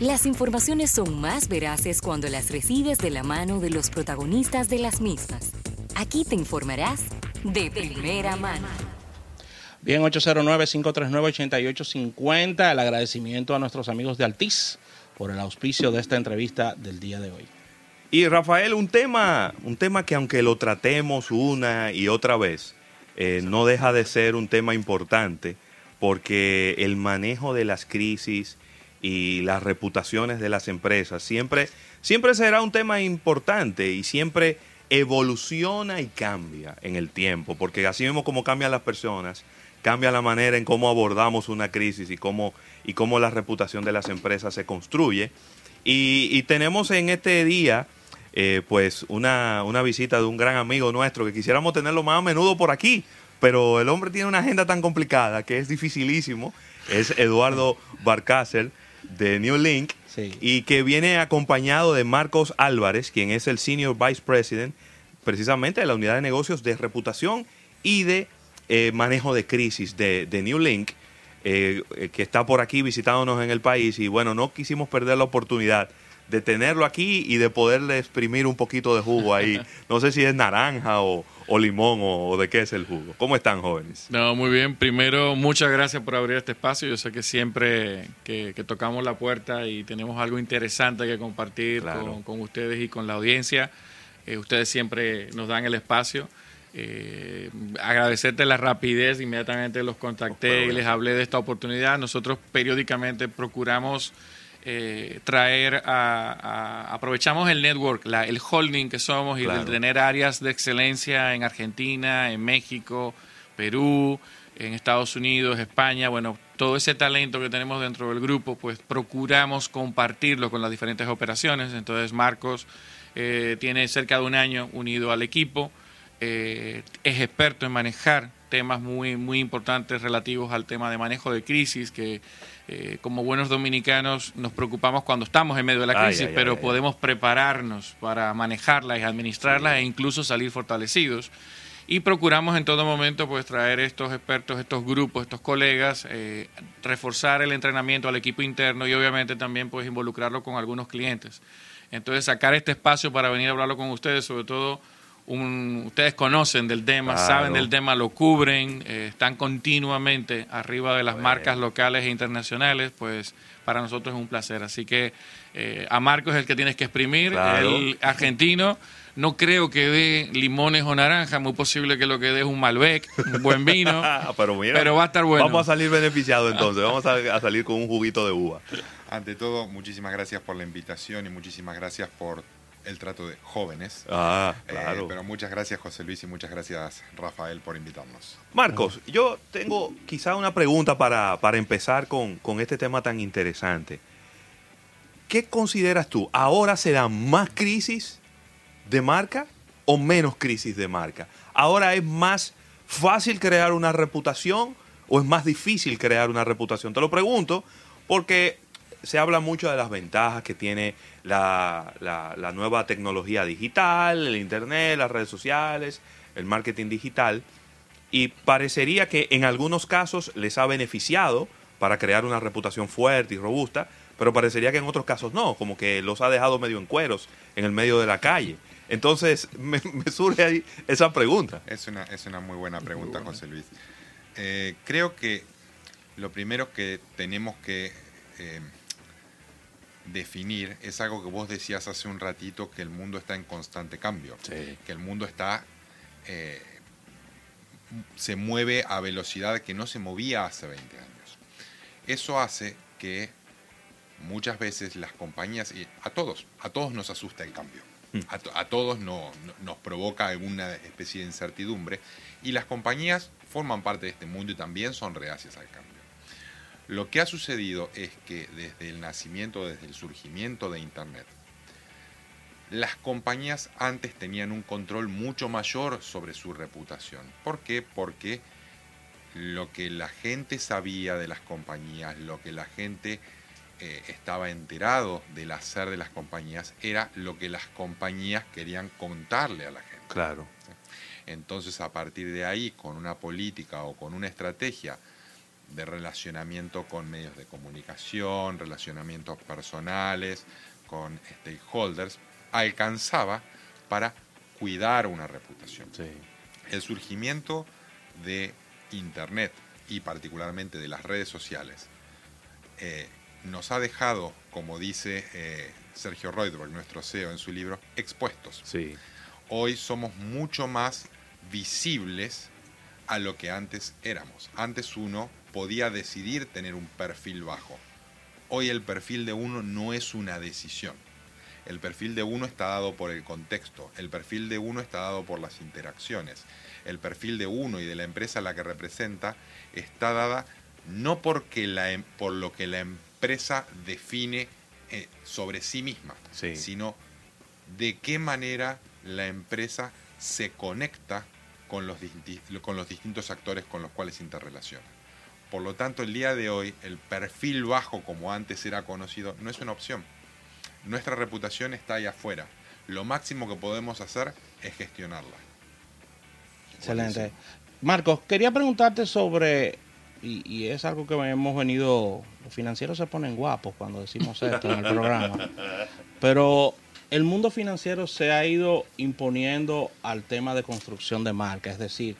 Las informaciones son más veraces cuando las recibes de la mano de los protagonistas de las mismas. Aquí te informarás de primera mano. Bien, 809-539-8850. El agradecimiento a nuestros amigos de Altiz por el auspicio de esta entrevista del día de hoy. Y Rafael, un tema, un tema que aunque lo tratemos una y otra vez, eh, no deja de ser un tema importante porque el manejo de las crisis y las reputaciones de las empresas siempre, siempre será un tema importante y siempre evoluciona y cambia en el tiempo, porque así mismo como cambian las personas, cambia la manera en cómo abordamos una crisis y cómo, y cómo la reputación de las empresas se construye. Y, tenemos en este día, eh, pues, una, una visita de un gran amigo nuestro que quisiéramos tenerlo más a menudo por aquí, pero el hombre tiene una agenda tan complicada que es dificilísimo. Es Eduardo Barcácer de New Link y que viene acompañado de Marcos Álvarez, quien es el Senior Vice President precisamente de la unidad de negocios de reputación y de eh, manejo de crisis de, New Link, eh, que está por aquí visitándonos en el país y bueno, no quisimos perder la oportunidad de tenerlo aquí y de poderle exprimir un poquito de jugo ahí. No sé si es naranja o, o limón o, de qué es el jugo. ¿Cómo están, jóvenes? No, muy bien. Primero, muchas gracias por abrir este espacio. Yo sé que siempre que, tocamos la puerta y tenemos algo interesante que compartir con, ustedes y con la audiencia, eh, ustedes siempre nos dan el espacio. Eh, agradecerte la rapidez, inmediatamente los contacté y les hablé de esta oportunidad. Nosotros periódicamente procuramos eh, traer a, aprovechamos el network, la, el holding que somos y de tener áreas de excelencia en Argentina, en México, Perú, en Estados Unidos, España, bueno, todo ese talento que tenemos dentro del grupo, pues procuramos compartirlo con las diferentes operaciones. Entonces Marcos eh, tiene cerca de un año unido al equipo, eh, es experto en manejar temas muy, muy importantes relativos al tema de manejo de crisis, que eh, como buenos dominicanos nos preocupamos cuando estamos en medio de la crisis, pero podemos prepararnos para manejarla y administrarla e incluso salir fortalecidos. Y procuramos en todo momento pues traer estos expertos, estos grupos, estos colegas, eh, reforzar el entrenamiento al equipo interno y obviamente también pues involucrarlo con algunos clientes. Entonces sacar este espacio para venir a hablarlo con ustedes, sobre todo ustedes conocen del tema, saben del tema, lo cubren, eh, están continuamente arriba de las marcas locales e internacionales, pues para nosotros es un placer. Así que eh, a Marcos es el que tienes que exprimir, el argentino. No creo que dé limones o naranjas, muy posible que lo que dé es un Malbec, un buen vino, pero, va a estar bueno. Vamos a salir beneficiados entonces, vamos a salir con un juguito de uva. Ante todo, muchísimas gracias por la invitación y muchísimas gracias por el trato de jóvenes. Ah, eh, claro. pero muchas gracias José Luis y muchas gracias Rafael por invitarnos. Marcos, yo tengo quizá una pregunta para, empezar con, con, este tema tan interesante. ¿Qué consideras tú? ¿Ahora se dan más crisis de marca o menos crisis de marca? ¿Ahora es más fácil crear una reputación o es más difícil crear una reputación? Te lo pregunto porque se habla mucho de las ventajas que tiene la, la, nueva tecnología digital, el Internet, las redes sociales, el marketing digital, y parecería que en algunos casos les ha beneficiado para crear una reputación fuerte y robusta, pero parecería que en otros casos no, como que los ha dejado medio en cueros en el medio de la calle. Entonces me, surge ahí esa pregunta. Es una, es una muy buena pregunta, José Luis. Eh, creo que lo primero que tenemos que eh, definir es algo que vos decías hace un ratito, que el mundo está en constante cambio, que el mundo está... Eh, se mueve a velocidad que no se movía hace 20 años. Eso hace que muchas veces las compañías, y a todos, a todos nos asusta el cambio, hmm. a, todos nos provoca alguna especie de incertidumbre, y las compañías forman parte de este mundo y también son reacias al cambio. Lo que ha sucedido es que desde el nacimiento, desde el surgimiento de Internet, las compañías antes tenían un control mucho mayor sobre su reputación. ¿Por qué? Porque lo que la gente sabía de las compañías, lo que la gente eh, estaba enterado del hacer de las compañías, era lo que las compañías querían contarle a la gente. Claro. Entonces, a partir de ahí, con una política o con una estrategia de relacionamiento con medios de comunicación, relacionamientos personales, con stakeholders, alcanzaba para cuidar una reputación. El surgimiento de Internet y particularmente de las redes sociales eh, nos ha dejado, como dice eh, Sergio Reutberg, nuestro CEO en su libro, expuestos. Sí. Hoy somos mucho más visibles a lo que antes éramos. Antes uno podía decidir tener un perfil bajo. Hoy el perfil de uno no es una decisión. El perfil de uno está dado por el contexto, el perfil de uno está dado por las interacciones, el perfil de uno y de la empresa a la que representa está dada no porque la, em, por lo que la empresa define eh, sobre sí misma, sino de qué manera la empresa se conecta con los, con los distintos actores con los cuales interrelaciona. Por lo tanto, el día de hoy, el perfil bajo, como antes era conocido, no es una opción. Nuestra reputación está ahí afuera. Lo máximo que podemos hacer es gestionarla. Excelente. Marcos, quería preguntarte sobre, y, es algo que hemos venido, los financieros se ponen guapos cuando decimos esto en el programa, pero el mundo financiero se ha ido imponiendo al tema de construcción de marca, es decir,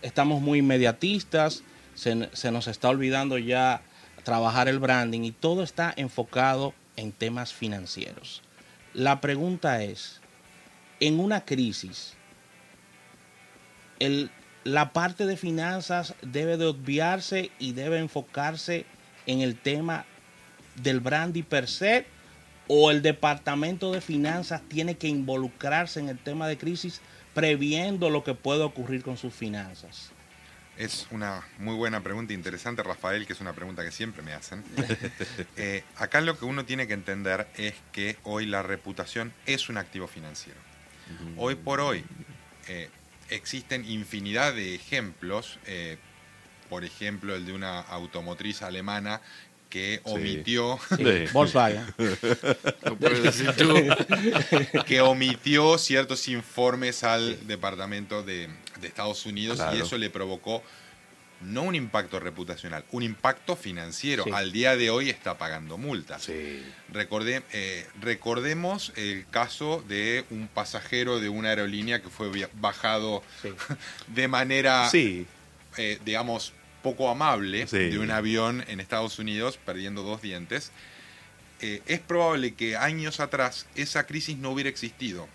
estamos muy inmediatistas, se, nos está olvidando ya trabajar el branding y todo está enfocado en temas financieros. La pregunta es, en una crisis, la parte de finanzas debe de obviarse y debe enfocarse en el tema del branding per se o el departamento de finanzas tiene que involucrarse en el tema de crisis previendo lo que puede ocurrir con sus finanzas. Es una muy buena pregunta, interesante, Rafael, que es una pregunta que siempre me hacen. Eh, acá lo que uno tiene que entender es que hoy la reputación es un activo financiero. Hoy por hoy eh, existen infinidad de ejemplos, eh, por ejemplo el de una automotriz alemana que omitió. Volkswagen. Que omitió ciertos informes al departamento de, Estados Unidos y eso le provocó no un impacto reputacional, un impacto financiero. Al día de hoy está pagando multas. Recordé, eh, recordemos el caso de un pasajero de una aerolínea que fue bajado de manera, eh, digamos, poco amable de un avión en Estados Unidos perdiendo dos dientes, eh, es probable que años atrás esa crisis no hubiera existido.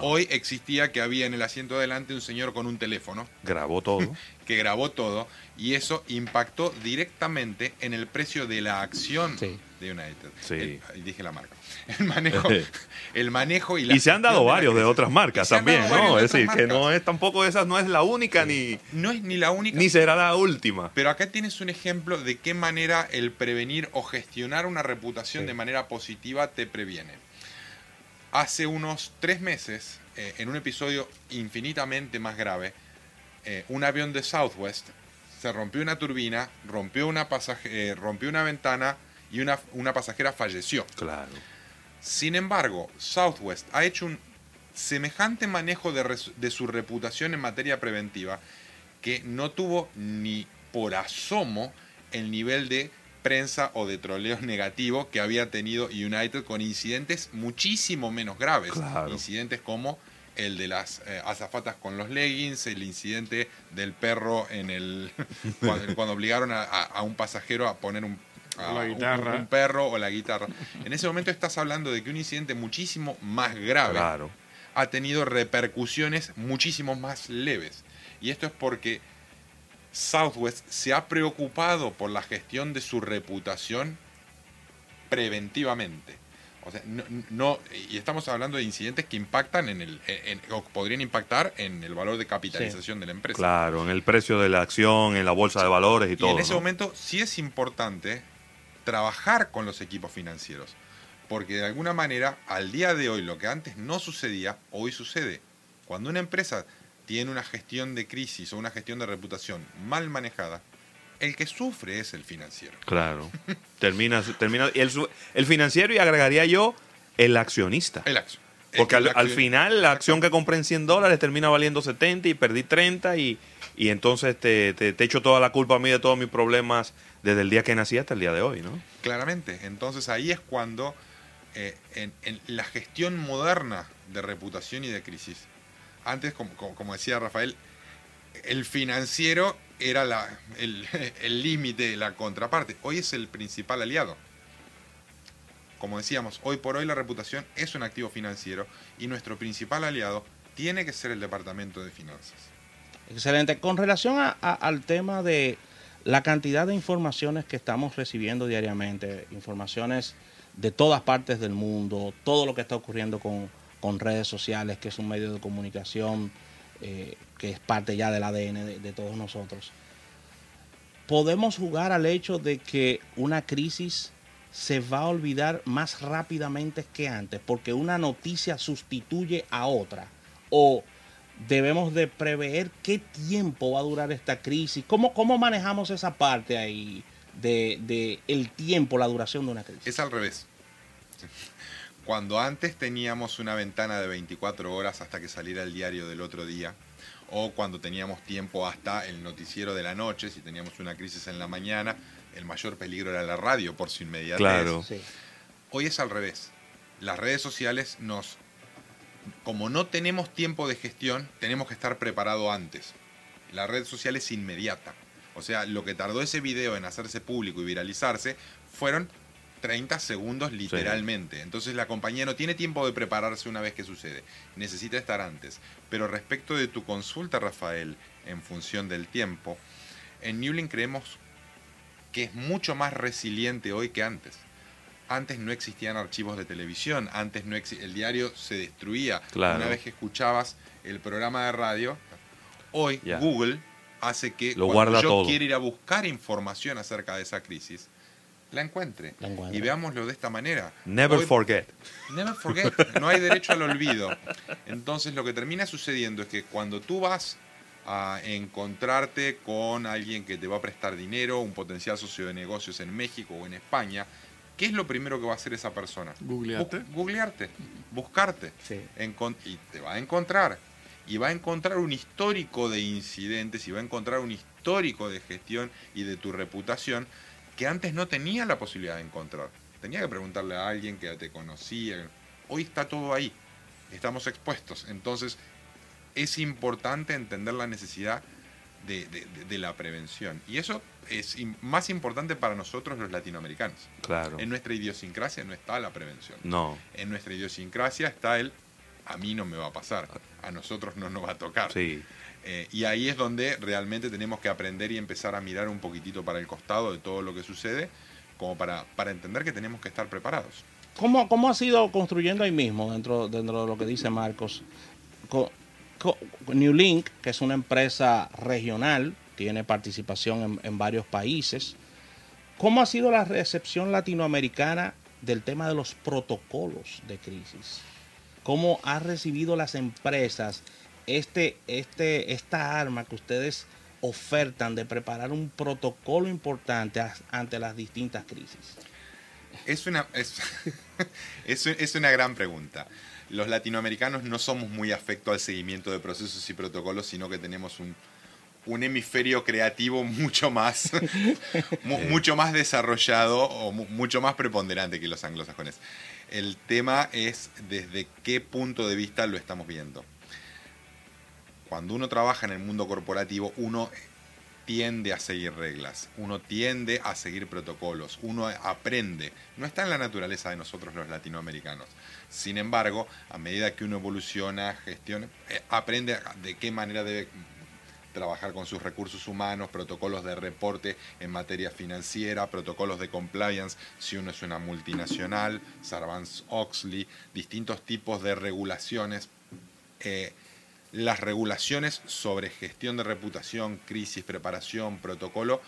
Hoy existía que había en el asiento adelante un señor con un teléfono. Grabó todo. que grabó todo y eso impactó directamente en el precio de la acción de United. Sí. dije la marca. El manejo, el manejo y la Y se han dado varios de otras marcas también, ¿no? Es decir, que no es tampoco esa no es la única ni no es ni la única ni será la última. Pero acá tienes un ejemplo de qué manera el prevenir o gestionar una reputación de manera positiva te previene. Hace unos tres meses, eh, en un episodio infinitamente más grave, eh, un avión de Southwest se rompió una turbina, rompió una, pasaje, eh, rompió una ventana y una, una pasajera falleció. Claro. Sin embargo, Southwest ha hecho un semejante manejo de, de, su reputación en materia preventiva que no tuvo ni por asomo el nivel de prensa o de troleo negativo que había tenido United con incidentes muchísimo menos graves. Incidentes como el de las eh, azafatas con los leggings, el incidente del perro en el cuando, obligaron a, un pasajero a poner un, Un, perro o la guitarra. En ese momento estás hablando de que un incidente muchísimo más grave ha tenido repercusiones muchísimo más leves. Y esto es porque Southwest se ha preocupado por la gestión de su reputación preventivamente. O sea, no, y estamos hablando de incidentes que impactan en el, o podrían impactar en el valor de capitalización de la empresa. Claro, en el precio de la acción, en la bolsa de valores y, todo. Y en ese momento sí es importante trabajar con los equipos financieros, porque de alguna manera, al día de hoy, lo que antes no sucedía, hoy sucede. Cuando una empresa tiene una gestión de crisis o una gestión de reputación mal manejada, el que sufre es el financiero. Claro. termina, termina el, el, financiero y agregaría yo el accionista. El acción. Porque al, final la acción que compré en 100 dólares termina valiendo 70 y perdí 30 y, y entonces te, te, echo toda la culpa a mí de todos mis problemas desde el día que nací hasta el día de hoy, ¿no? Claramente. Entonces ahí es cuando eh, en, la gestión moderna de reputación y de crisis, antes, como, decía Rafael, el financiero era el límite, la contraparte. Hoy es el principal aliado. Como decíamos, hoy por hoy la reputación es un activo financiero y nuestro principal aliado tiene que ser el Departamento de Finanzas. Excelente. Con relación al tema de la cantidad de informaciones que estamos recibiendo diariamente, informaciones de todas partes del mundo, todo lo que está ocurriendo con, redes sociales, que es un medio de comunicación eh, que es parte ya del ADN de todos nosotros podemos jugar al hecho de que una crisis se va a olvidar más rápidamente que antes, porque una noticia sustituye a otra. O debemos de prever qué tiempo va a durar esta crisis. ¿Cómo, cómo manejamos esa parte ahí de, de el tiempo, la duración de una crisis? Es al revés. Cuando antes teníamos una ventana de 24 horas hasta que saliera el diario del otro día, o cuando teníamos tiempo hasta el noticiero de la noche, si teníamos una crisis en la mañana, el mayor peligro era la radio por su inmediatez. Claro. Hoy es al revés. Las redes sociales nos, como no tenemos tiempo de gestión, tenemos que estar preparado antes. La red social es inmediata. O sea, lo que tardó ese video en hacerse público y viralizarse fueron 30 segundos literalmente. Entonces la compañía no tiene tiempo de prepararse una vez que sucede. Necesita estar antes. Pero respecto de tu consulta, Rafael, en función del tiempo, en Newlink creemos que es mucho más resiliente hoy que antes. Antes no existían archivos de televisión, antes no el diario se destruía. Una vez que escuchabas el programa de radio, hoy Google hace que cuando yo quiera ir a buscar información acerca de esa crisis, la encuentre. Y veámoslo de esta manera. Never forget. Never forget. No hay derecho al olvido. Entonces lo que termina sucediendo es que cuando tú vas a encontrarte con alguien que te va a prestar dinero, un potencial socio de negocios en México o en España, ¿qué es lo primero que va a hacer esa persona? Googlearte. googlearte, buscarte. y te va a encontrar. Y va a encontrar un histórico de incidentes y va a encontrar un histórico de gestión y de tu reputación que antes no tenía la posibilidad de encontrar. Tenía que preguntarle a alguien que te conocía. Hoy está todo ahí. Estamos expuestos. Entonces, es importante entender la necesidad de, la prevención. Y eso es más importante para nosotros los latinoamericanos. Claro. En nuestra idiosincrasia no está la prevención. No. En nuestra idiosincrasia está el a mí no me va a pasar, a nosotros no nos va a tocar. Sí. Eh, y ahí es donde realmente tenemos que aprender y empezar a mirar un poquitito para el costado de todo lo que sucede, como para, para entender que tenemos que estar preparados. ¿Cómo, cómo ha sido construyendo ahí mismo, dentro, dentro de lo que dice Marcos? New Link, que es una empresa regional, tiene participación en, en varios países. ¿Cómo ha sido la recepción latinoamericana del tema de los protocolos de crisis? ¿Cómo ha recibido las empresas este, este, esta arma que ustedes ofertan de preparar un protocolo importante ante las distintas crisis? Es una, es, es, una gran pregunta. Los latinoamericanos no somos muy afectos al seguimiento de procesos y protocolos, sino que tenemos un, un hemisferio creativo mucho más, mucho más desarrollado o mucho más preponderante que los anglosajones. El tema es desde qué punto de vista lo estamos viendo cuando uno trabaja en el mundo corporativo, uno tiende a seguir reglas, uno tiende a seguir protocolos, uno aprende. No está en la naturaleza de nosotros los latinoamericanos. Sin embargo, a medida que uno evoluciona, gestiona, eh, aprende de qué manera debe trabajar con sus recursos humanos, protocolos de reporte en materia financiera, protocolos de compliance si uno es una multinacional, Sarbanes-Oxley, distintos tipos de regulaciones. Eh, las regulaciones sobre gestión de reputación, crisis, preparación, protocolo,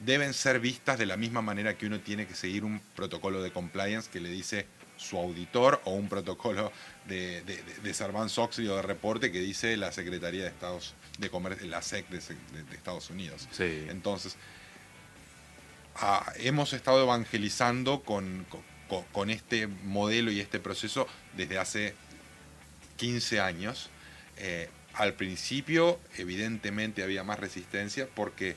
deben ser vistas de la misma manera que uno tiene que seguir un protocolo de compliance que le dice su auditor o un protocolo de, de, de Sarbanes-Oxley o de reporte que dice la Secretaría de Estados de Comercio, la SEC de, Estados Unidos. Entonces, ah, hemos estado evangelizando con, con este modelo y este proceso desde hace 15 años eh, Al principio, evidentemente, había más resistencia porque,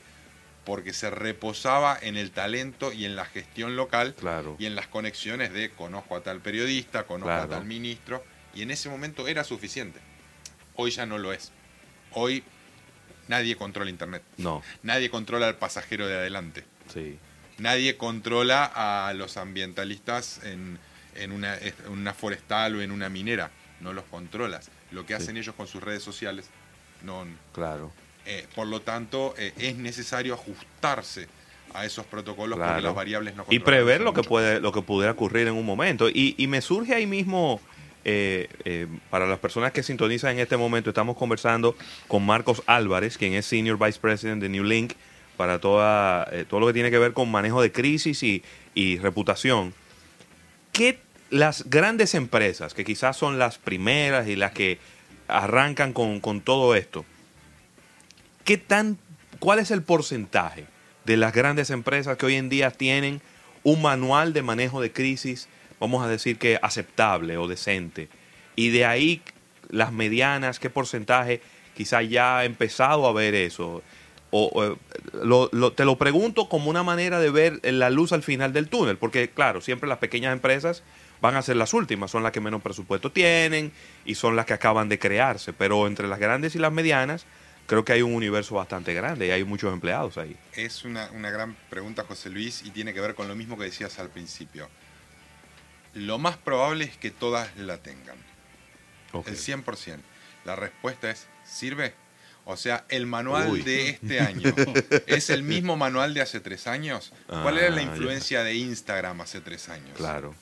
porque se reposaba en el talento y en la gestión local claro. y en las conexiones de conozco a tal periodista, conozco a tal ministro, y en ese momento era suficiente. Hoy ya no lo es. Hoy nadie controla Internet. No. Nadie controla al pasajero de adelante. Sí. Nadie controla a los ambientalistas en, en, una, en una forestal o en una minera. No los controlas lo que hacen ellos con sus redes sociales. No, claro. Eh, por lo tanto, eh, es necesario ajustarse a esos protocolos porque las variables no Y prever lo que, puede, lo que pudiera ocurrir en un momento. Y, y me surge ahí mismo, eh, para las personas que sintonizan en este momento, estamos conversando con Marcos Álvarez, quien es Senior Vice President de New Link, para toda, todo lo que tiene que ver con manejo de crisis y, y reputación. ¿Qué las grandes empresas, que quizás son las primeras y las que arrancan con, todo esto, ¿qué tan, ¿cuál es el porcentaje de las grandes empresas que hoy en día tienen un manual de manejo de crisis, vamos a decir que aceptable o decente? Y de ahí las medianas, ¿qué porcentaje quizás ya ha empezado a ver eso? O, te lo pregunto como una manera de ver la luz al final del túnel, porque claro, siempre las pequeñas empresas van a ser las últimas, son las que menos presupuesto tienen y son las que acaban de crearse, pero entre las grandes y las medianas creo que hay un universo bastante grande y hay muchos empleados ahí. Es una, gran pregunta, José Luis, y tiene que ver con lo mismo que decías al principio. Lo más probable es que todas la tengan. El 100%. La respuesta es, ¿sirve? O sea, el manual de este año es el mismo manual de hace tres años. ¿Cuál era la ah, influencia de Instagram hace tres años? Claro.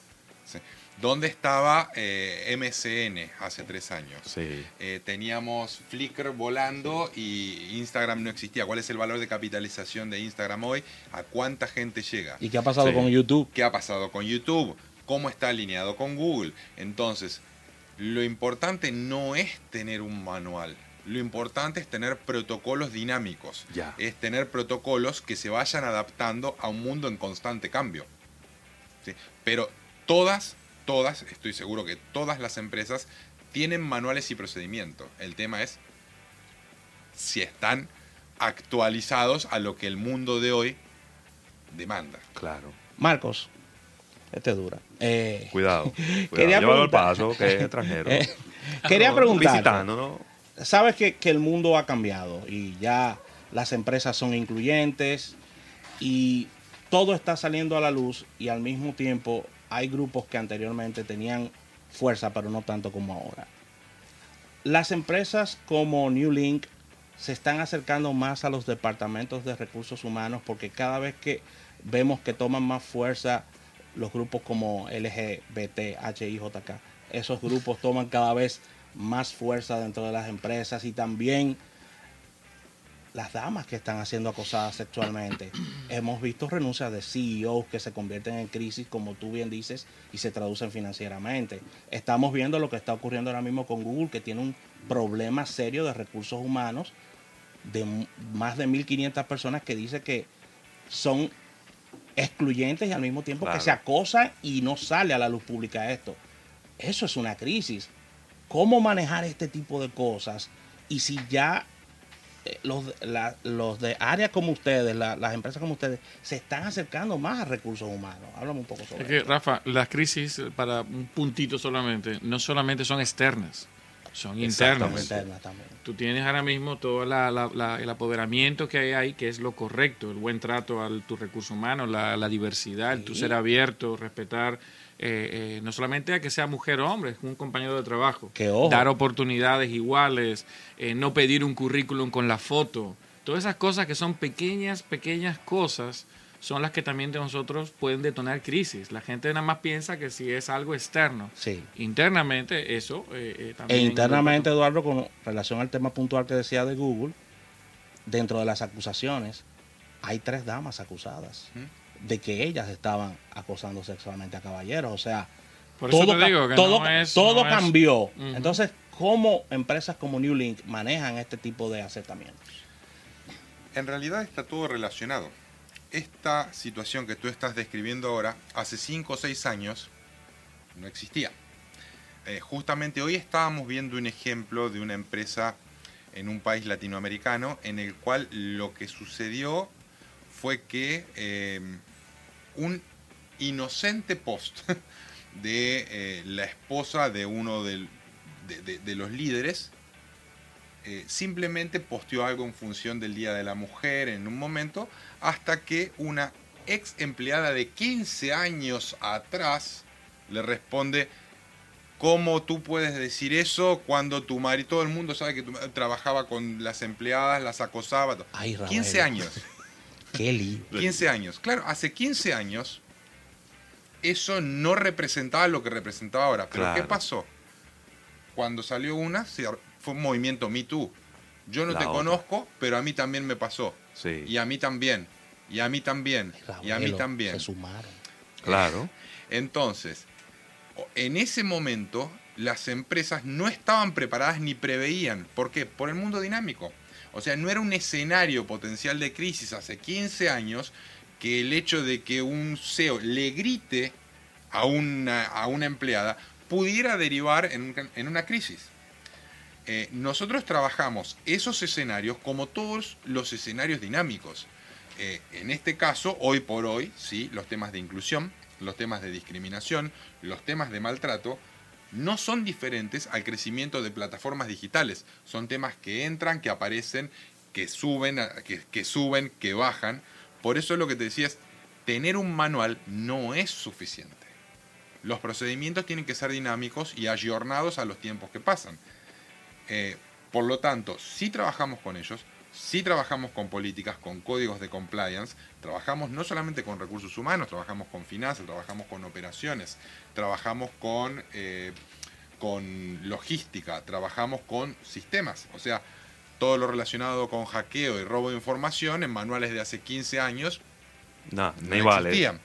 ¿Dónde estaba eh, MCN hace tres años? Sí. Eh, teníamos Flickr volando y Instagram no existía. ¿Cuál es el valor de capitalización de Instagram hoy? ¿A cuánta gente llega? ¿Y qué ha pasado con YouTube? ¿Qué ha pasado con YouTube? ¿Cómo está alineado con Google? Entonces, lo importante no es tener un manual. Lo importante es tener protocolos dinámicos. Ya. Es tener protocolos que se vayan adaptando a un mundo en constante cambio. ¿Sí? Pero todas, todas, estoy seguro que todas las empresas tienen manuales y procedimientos. El tema es si están actualizados a lo que el mundo de hoy demanda. Claro. Marcos, este dura. Eh, cuidado, Quería Llévalo al paso, que es extranjero. Eh, quería preguntar. ¿no? Sabes que, que el mundo ha cambiado y ya las empresas son incluyentes y todo está saliendo a la luz y al mismo tiempo hay grupos que anteriormente tenían fuerza, pero no tanto como ahora. Las empresas como New Link se están acercando más a los departamentos de recursos humanos porque cada vez que vemos que toman más fuerza los grupos como LGBT, HIJK, esos grupos toman cada vez más fuerza dentro de las empresas y también las damas que están siendo acosadas sexualmente. Hemos visto renuncias de CEOs que se convierten en crisis, como tú bien dices, y se traducen financieramente. Estamos viendo lo que está ocurriendo ahora mismo con Google, que tiene un problema serio de recursos humanos de más de 1.500 personas que dice que son excluyentes y al mismo tiempo que se acosan y no sale a la luz pública esto. Eso es una crisis. ¿Cómo manejar este tipo de cosas? Y si ya los, los de áreas como ustedes, las empresas como ustedes, se están acercando más a recursos humanos. Háblame un poco sobre es que, Rafa, las crisis, para un puntito solamente, no solamente son externas, son internas. Tú tienes ahora mismo todo el apoderamiento que hay ahí, que es lo correcto, el buen trato a tu recurso humano, la, diversidad, el tu ser abierto, respetar eh, eh, no solamente a que sea mujer o hombre, es un compañero de trabajo. Dar oportunidades iguales, eh, no pedir un currículum con la foto. Todas esas cosas que son pequeñas, pequeñas cosas son las que también de nosotros pueden detonar crisis. La gente nada más piensa que si es algo externo. Sí. Internamente eso también... E internamente, Eduardo, con relación al tema puntual que decía de Google, dentro de las acusaciones, hay tres damas acusadas. ¿Mm? de que ellas estaban acosando sexualmente a caballeros. O sea, todo, todo, cambió. Entonces, ¿cómo empresas como New Link manejan este tipo de acercamientos? En realidad está todo relacionado. Esta situación que tú estás describiendo ahora, hace 5 o 6 años, no existía. Eh, justamente hoy estábamos viendo un ejemplo de una empresa en un país latinoamericano en el cual lo que sucedió fue que eh, un inocente post de eh, la esposa de uno de, los líderes eh, simplemente posteó algo en función del Día de la Mujer en un momento, hasta que una ex empleada de 15 años atrás le responde, ¿cómo tú puedes decir eso cuando tu marido, todo el mundo sabe que tu trabajaba con las empleadas, las acosaba? 15 años. Qué 15 años. Claro, hace 15 años eso no representaba lo que representaba ahora. Pero ¿qué pasó? Cuando salió una, fue un movimiento Me Too. Yo no te conozco, pero a mí también me pasó. Y a mí también. Y a mí también. y a mí también. Se sumaron. Claro. Entonces, en ese momento, las empresas no estaban preparadas ni preveían. ¿Por qué? Por el mundo dinámico. O sea, no era un escenario potencial de crisis hace 15 años que el hecho de que un CEO le grite a una, a una empleada pudiera derivar en, una crisis. Eh, nosotros trabajamos esos escenarios como todos los escenarios dinámicos. Eh, en este caso, hoy por hoy, ¿sí? los temas de inclusión, los temas de discriminación, los temas de maltrato, no son diferentes al crecimiento de plataformas digitales. Son temas que entran, que aparecen, que suben, que, suben, que bajan. Por eso es lo que te decías, tener un manual no es suficiente. Los procedimientos tienen que ser dinámicos y ayornados a los tiempos que pasan. Eh, por lo tanto, si trabajamos con ellos, si trabajamos con políticas, con códigos de compliance, trabajamos no solamente con recursos humanos, trabajamos con finanzas, trabajamos con operaciones, trabajamos con, eh, con logística, trabajamos con sistemas. O sea, todo lo relacionado con hackeo y robo de información en manuales de hace 15 años no, no existían.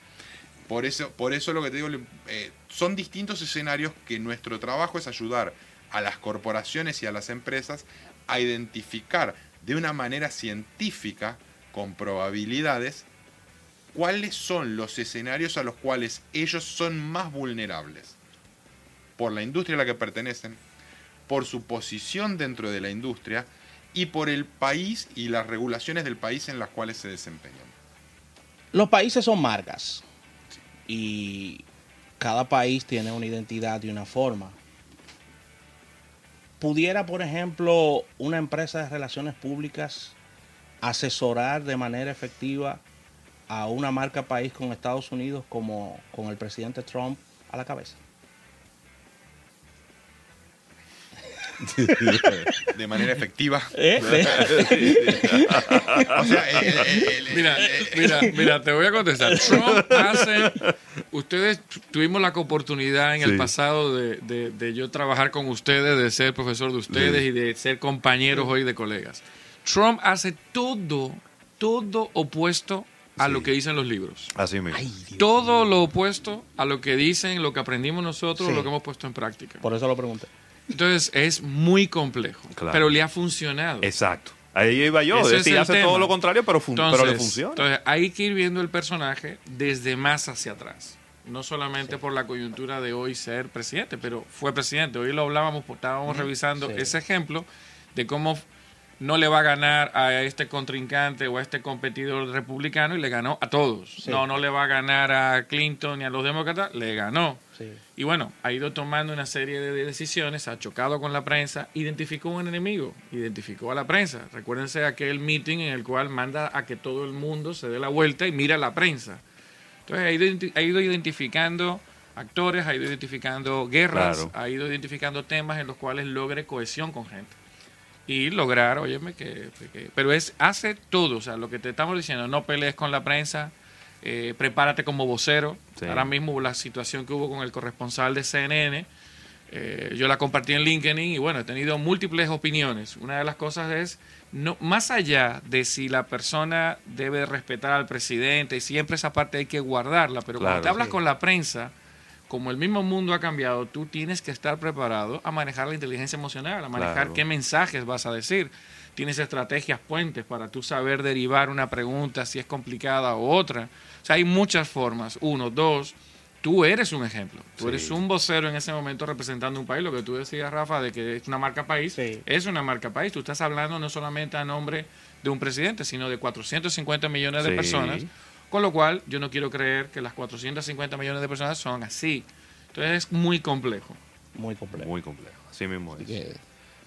Por eso, por eso lo que te digo, eh, son distintos escenarios que nuestro trabajo es ayudar a las corporaciones y a las empresas a identificar de una manera científica, con probabilidades, cuáles son los escenarios a los cuales ellos son más vulnerables. Por la industria a la que pertenecen, por su posición dentro de la industria y por el país y las regulaciones del país en las cuales se desempeñan. Los países son marcas y cada país tiene una identidad y una forma. ¿Pudiera, por ejemplo, una empresa de relaciones públicas asesorar de manera efectiva a una marca país con Estados Unidos como con el presidente Trump a la cabeza? de manera efectiva. mira, mira, mira, te voy a contestar. Trump hace. Ustedes tuvimos la oportunidad en el pasado de, yo trabajar con ustedes, de ser profesor de ustedes y de ser compañeros hoy de colegas. Trump hace todo, todo opuesto a lo que dicen los libros. Así mismo. todo lo opuesto a lo que dicen, lo que aprendimos nosotros, lo que hemos puesto en práctica. Por eso lo pregunté. Entonces es muy complejo, pero le ha funcionado. Exacto. Ahí iba yo, Ese hace todo lo contrario, pero, pero le funciona. Entonces hay que ir viendo el personaje desde más hacia atrás. No solamente por la coyuntura de hoy ser presidente, pero fue presidente. Hoy lo hablábamos, estábamos revisando ese ejemplo de cómo no le va a ganar a este contrincante o a este competidor republicano y le ganó a todos. No, no le va a ganar a Clinton ni a los demócratas, le ganó. Y bueno, ha ido tomando una serie de decisiones, ha chocado con la prensa, identificó un enemigo, identificó a la prensa. Recuérdense aquel meeting en el cual manda a que todo el mundo se dé la vuelta y mira a la prensa. Entonces ha ido, ha ido identificando actores, ha ido identificando guerras, ha ido identificando temas en los cuales logre cohesión con gente y lograr, óyeme, que, Pero es, hace todo, o sea, lo que te estamos diciendo, no pelees con la prensa, eh, prepárate como vocero. Ahora mismo la situación que hubo con el corresponsal de CNN, eh, yo la compartí en LinkedIn y bueno, he tenido múltiples opiniones. Una de las cosas es, no, más allá de si la persona debe respetar al presidente, y siempre esa parte hay que guardarla, pero cuando te hablas con la prensa como el mismo mundo ha cambiado, tú tienes que estar preparado a manejar la inteligencia emocional, a manejar qué mensajes vas a decir. Tienes estrategias puentes para tú saber derivar una pregunta si es complicada o otra. O sea, hay muchas formas. Uno, dos, tú eres un ejemplo. Tú eres un vocero en ese momento representando un país. Lo que tú decías, Rafa, de que es una marca país, es una marca país. Tú estás hablando no solamente a nombre de un presidente, sino de 450 millones de personas. Con lo cual, yo no quiero creer que las 450 millones de personas son así. Entonces es muy complejo. Muy complejo. Muy complejo. Así mismo es.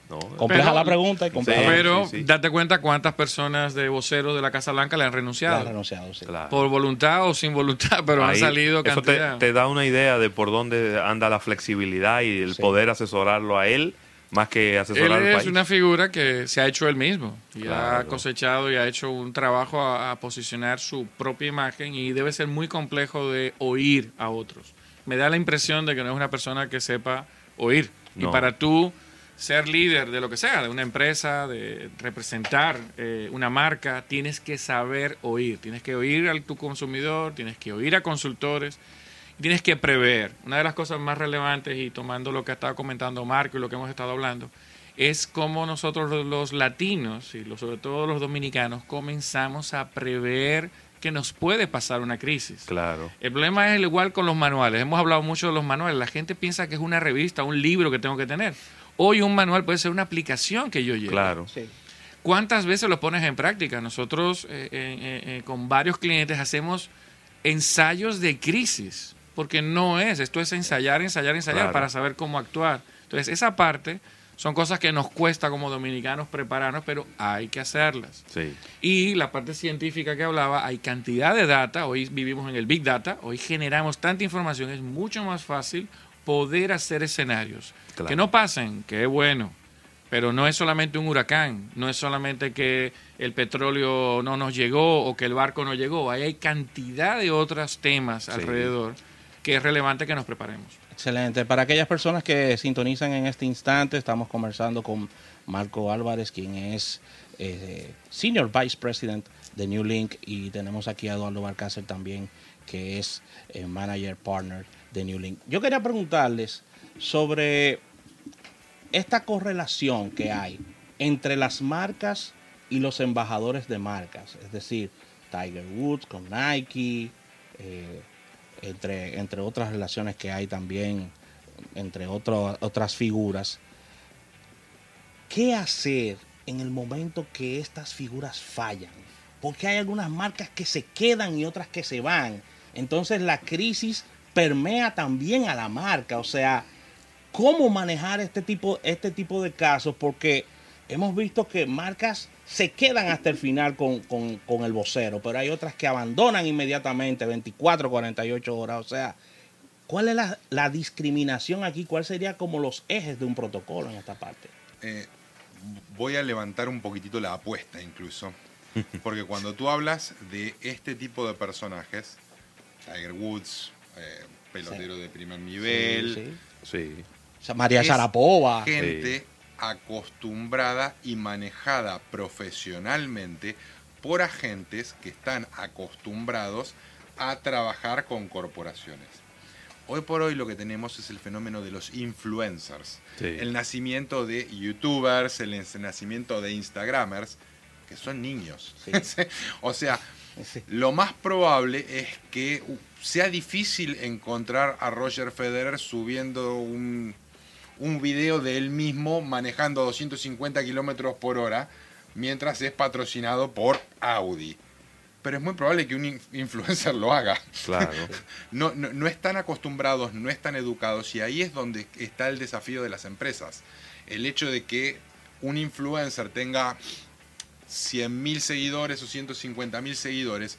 Compleja la pregunta y compleja. pero date cuenta cuántas personas de voceros de la Casa Blanca le han renunciado. Le han renunciado, sí. Por voluntad o sin voluntad, pero han salido Eso te, da una idea de por dónde anda la flexibilidad y el poder asesorarlo a él más que asesorar él al país. es una figura que se ha hecho él mismo y ha cosechado y ha hecho un trabajo a, posicionar su propia imagen y debe ser muy complejo de oír a otros. Me da la impresión de que no es una persona que sepa oír. Y para tú ser líder de lo que sea, de una empresa, de representar eh, una marca, tienes que saber oír. Tienes que oír a tu consumidor, tienes que oír a consultores, tienes que prever. Una de las cosas más relevantes, y tomando lo que estaba comentando Marco y lo que hemos estado hablando, es cómo nosotros los latinos, y sobre todo los dominicanos, comenzamos a prever que nos puede pasar una crisis. Claro. El problema es el igual con los manuales. Hemos hablado mucho de los manuales. La gente piensa que es una revista, un libro que tengo que tener. Hoy un manual puede ser una aplicación que yo llevo. Claro. ¿Cuántas veces lo pones en práctica? Nosotros eh, eh, eh, con varios clientes hacemos ensayos de crisis, porque no es, esto es ensayar, ensayar, ensayar para saber cómo actuar. Entonces, esa parte son cosas que nos cuesta como dominicanos prepararnos, pero hay que hacerlas. Sí. Y la parte científica que hablaba, hay cantidad de data, hoy vivimos en el Big Data, hoy generamos tanta información, es mucho más fácil poder hacer escenarios. Que no pasen, que es bueno, pero no es solamente un huracán, no es solamente que el petróleo no nos llegó o que el barco no llegó, ahí hay cantidad de otros temas alrededor que es relevante que nos preparemos. Excelente. Para aquellas personas que sintonizan en este instante, estamos conversando con Marco Álvarez, quien es eh, Senior Vice President de New Link, y tenemos aquí a Eduardo Barcácer también, que es eh, Manager Partner de New Link. Yo quería preguntarles sobre esta correlación que hay entre las marcas y los embajadores de marcas, es decir, Tiger Woods con Nike, eh, entre, entre otras relaciones que hay también, entre otras figuras. ¿Qué hacer en el momento que estas figuras fallan? Porque hay algunas marcas que se quedan y otras que se van. Entonces la crisis permea también a la marca. O sea, ¿cómo manejar este tipo, este tipo de casos? Porque hemos visto que marcas se quedan hasta el final con, el vocero, pero hay otras que abandonan inmediatamente 24, 48 horas. O sea, ¿cuál es la, discriminación aquí? ¿Cuáles serían como los ejes de un protocolo en esta parte? Eh, voy a levantar un poquitito la apuesta incluso, porque cuando tú hablas de este tipo de personajes, Tiger Woods, eh, pelotero de primer nivel, sí, María Sharapova, gente acostumbrada y manejada profesionalmente por agentes que están acostumbrados a trabajar con corporaciones. Hoy por hoy lo que tenemos es el fenómeno de los influencers, el nacimiento de youtubers, el nacimiento de instagramers, que son niños. o sea, lo más probable es que sea difícil encontrar a Roger Federer subiendo un un video de él mismo manejando 250 kilómetros por hora mientras es patrocinado por Audi. Pero es muy probable que un influencer lo haga. Claro. no, no, están acostumbrados, no están educados y ahí es donde está el desafío de las empresas. El hecho de que un influencer tenga 100.000 seguidores o 150.000 seguidores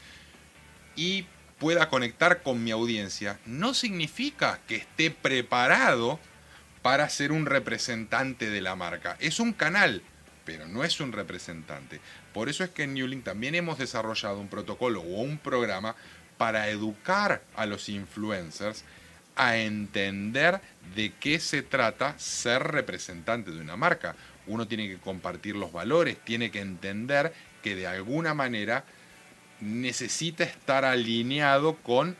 y pueda conectar con mi audiencia, no significa que esté preparado para ser un representante de la marca. Es un canal, pero no es un representante. Por eso es que en Newlink también hemos desarrollado un protocolo o un programa para educar a los influencers a entender de qué se trata ser representante de una marca. Uno tiene que compartir los valores, tiene que entender que de alguna manera necesita estar alineado con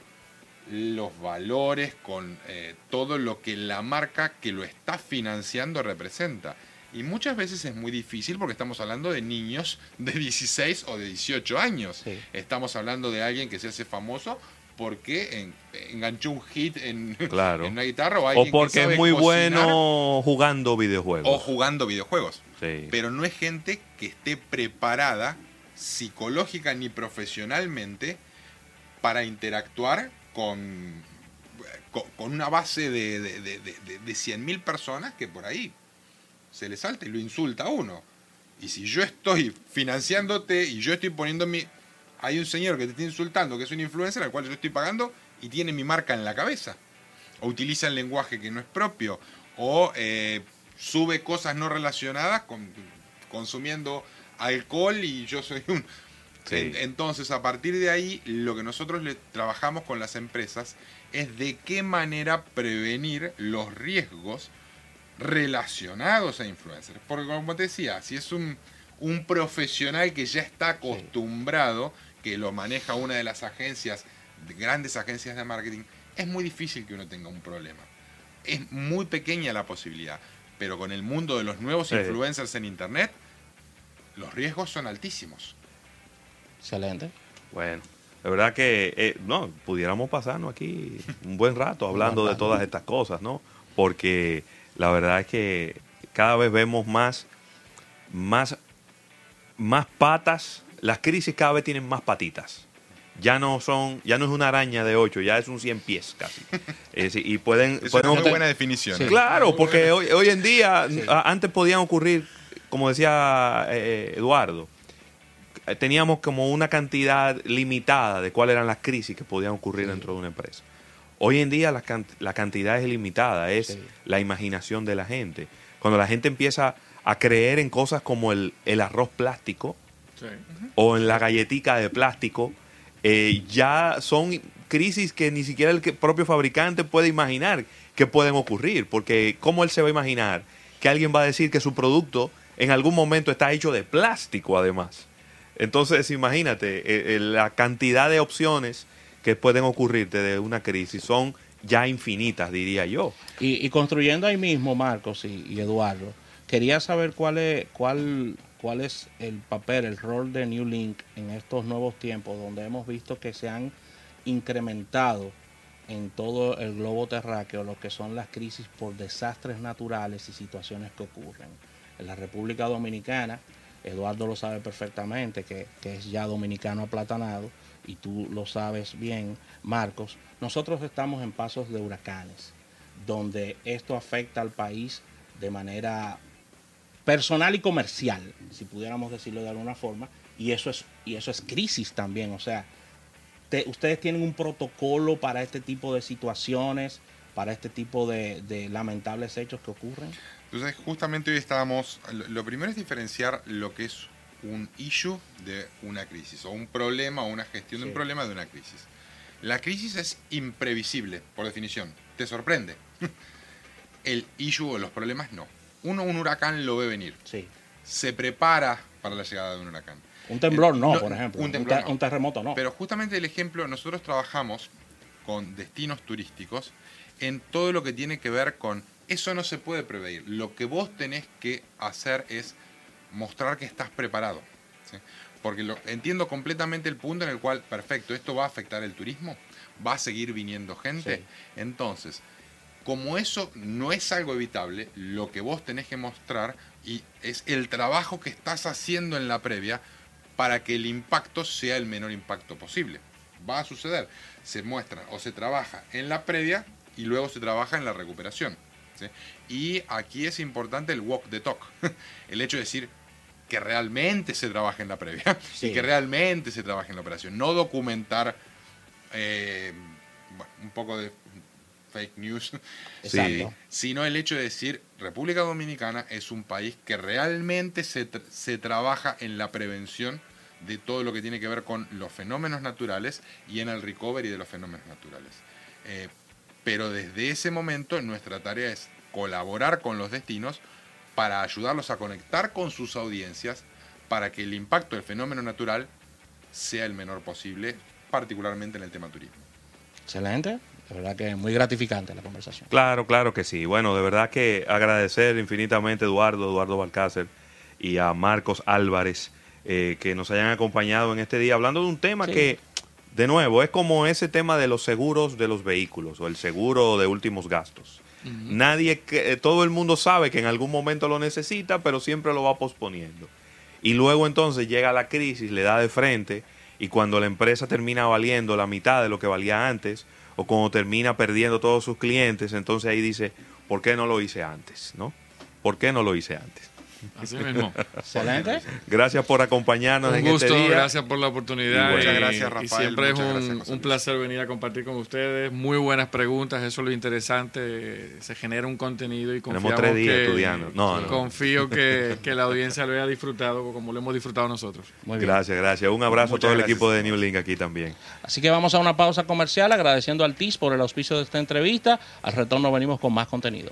los valores, con eh, todo lo que la marca que lo está financiando representa. Y muchas veces es muy difícil porque estamos hablando de niños de 16 o de 18 años. Estamos hablando de alguien que se hace famoso porque enganchó un hit en, claro. una guitarra o, o porque es muy bueno jugando videojuegos. O jugando videojuegos. Pero no es gente que esté preparada psicológica ni profesionalmente para interactuar con, con, una base de, de, de, de 100.000 personas que por ahí se le salta y lo insulta a uno. Y si yo estoy financiándote y yo estoy poniendo mi... Hay un señor que te está insultando, que es un influencer al cual yo estoy pagando y tiene mi marca en la cabeza. O utiliza el lenguaje que no es propio. O eh, sube cosas no relacionadas con, consumiendo alcohol y yo soy un... Entonces, a partir de ahí, lo que nosotros le trabajamos con las empresas es de qué manera prevenir los riesgos relacionados a influencers. Porque como te decía, si es un, un profesional que ya está acostumbrado, que lo maneja una de las agencias, grandes agencias de marketing, es muy difícil que uno tenga un problema. Es muy pequeña la posibilidad, pero con el mundo de los nuevos influencers en Internet, los riesgos son altísimos. Excelente. Bueno, de verdad que eh, no pudiéramos pasarnos aquí un buen rato hablando de todas estas cosas, ¿no? Porque la verdad es que cada vez vemos más, más, más patas. Las crisis cada vez tienen más patitas. Ya no son, ya no es una araña de ocho, ya es un cien pies casi. y pueden, es una buena definición. ¿eh? Claro, porque hoy, hoy en día, antes podían ocurrir, como decía eh, Eduardo, teníamos como una cantidad limitada de cuáles eran las crisis que podían ocurrir dentro de una empresa. Hoy en día la, la cantidad es ilimitada, es la imaginación de la gente. Cuando la gente empieza a creer en cosas como el, arroz plástico o en la galletica de plástico, eh, ya son crisis que ni siquiera el propio fabricante puede imaginar que pueden ocurrir, porque ¿cómo él se va a imaginar que alguien va a decir que su producto en algún momento está hecho de plástico además? Entonces, imagínate, eh, eh, la cantidad de opciones que pueden ocurrirte de una crisis son ya infinitas, diría yo. Y, construyendo ahí mismo, Marcos y, Eduardo, quería saber cuál es, cuál, cuál es el papel, el rol de New Link en estos nuevos tiempos, donde hemos visto que se han incrementado en todo el globo terráqueo lo que son las crisis por desastres naturales y situaciones que ocurren. En la República Dominicana, Eduardo lo sabe perfectamente, que, que es ya dominicano aplatanado, y tú lo sabes bien, Marcos, nosotros estamos en pasos de huracanes, donde esto afecta al país de manera personal y comercial, si pudiéramos decirlo de alguna forma, y eso es, y eso es crisis también, o sea, ustedes tienen un protocolo para este tipo de situaciones, para este tipo de, lamentables hechos que ocurren. Entonces, justamente hoy estábamos, lo primero es diferenciar lo que es un issue de una crisis, o un problema o una gestión de un problema de una crisis. La crisis es imprevisible, por definición, te sorprende. El issue o los problemas no. Uno un huracán lo ve venir. Sí. Se prepara para la llegada de un huracán. Un temblor no, por ejemplo. Un, un terremoto no. Pero justamente el ejemplo, nosotros trabajamos con destinos turísticos en todo lo que tiene que ver con eso no se puede prever. Lo que vos tenés que hacer es mostrar que estás preparado. Porque lo, entiendo completamente el punto en el cual, perfecto, esto va a afectar el turismo, va a seguir viniendo gente. Entonces, como eso no es algo evitable, lo que vos tenés que mostrar y es el trabajo que estás haciendo en la previa para que el impacto sea el menor impacto posible. Va a suceder, se muestra o se trabaja en la previa y luego se trabaja en la recuperación. Y aquí es importante el walk the talk, el hecho de decir, que realmente se trabaje en la previa y que realmente se trabaje en la operación. No documentar eh, un poco de fake news, sino el hecho de decir República Dominicana es un país que realmente se, se trabaja en la prevención de todo lo que tiene que ver con los fenómenos naturales y en el recovery de los fenómenos naturales. Eh, pero desde ese momento nuestra tarea es colaborar con los destinos para ayudarlos a conectar con sus audiencias para que el impacto del fenómeno natural sea el menor posible, particularmente en el tema turismo. Excelente, de verdad que es muy gratificante la conversación. Claro, claro que sí. Bueno, de verdad que agradecer infinitamente a Eduardo, Eduardo Balcácer y a Marcos Álvarez eh, que nos hayan acompañado en este día hablando de un tema que de nuevo, es como ese tema de los seguros de los vehículos o el seguro de últimos gastos. Nadie, eh, todo el mundo sabe que en algún momento lo necesita, pero siempre lo va posponiendo. Y luego entonces llega la crisis, le da de frente, y cuando la empresa termina valiendo la mitad de lo que valía antes, o cuando termina perdiendo todos sus clientes, entonces ahí dice, ¿por qué no lo hice antes? ¿No? ¿Por qué no lo hice antes? Así mismo. Excelente. Gracias por acompañarnos un en gusto, este día. Gracias por la oportunidad. muchas gracias, Rafael. Y siempre es un, gracias, un, placer venir a compartir con ustedes. Muy buenas preguntas, eso es lo interesante. Se genera un contenido y confiamos Tenemos tres días que, estudiando. No, no. Confío que, que, la audiencia lo haya disfrutado como lo hemos disfrutado nosotros. Muy bien. Gracias, gracias. Un abrazo Muchas a todo el equipo de New Link aquí también. Así que vamos a una pausa comercial agradeciendo al TIS por el auspicio de esta entrevista. Al retorno venimos con más contenido.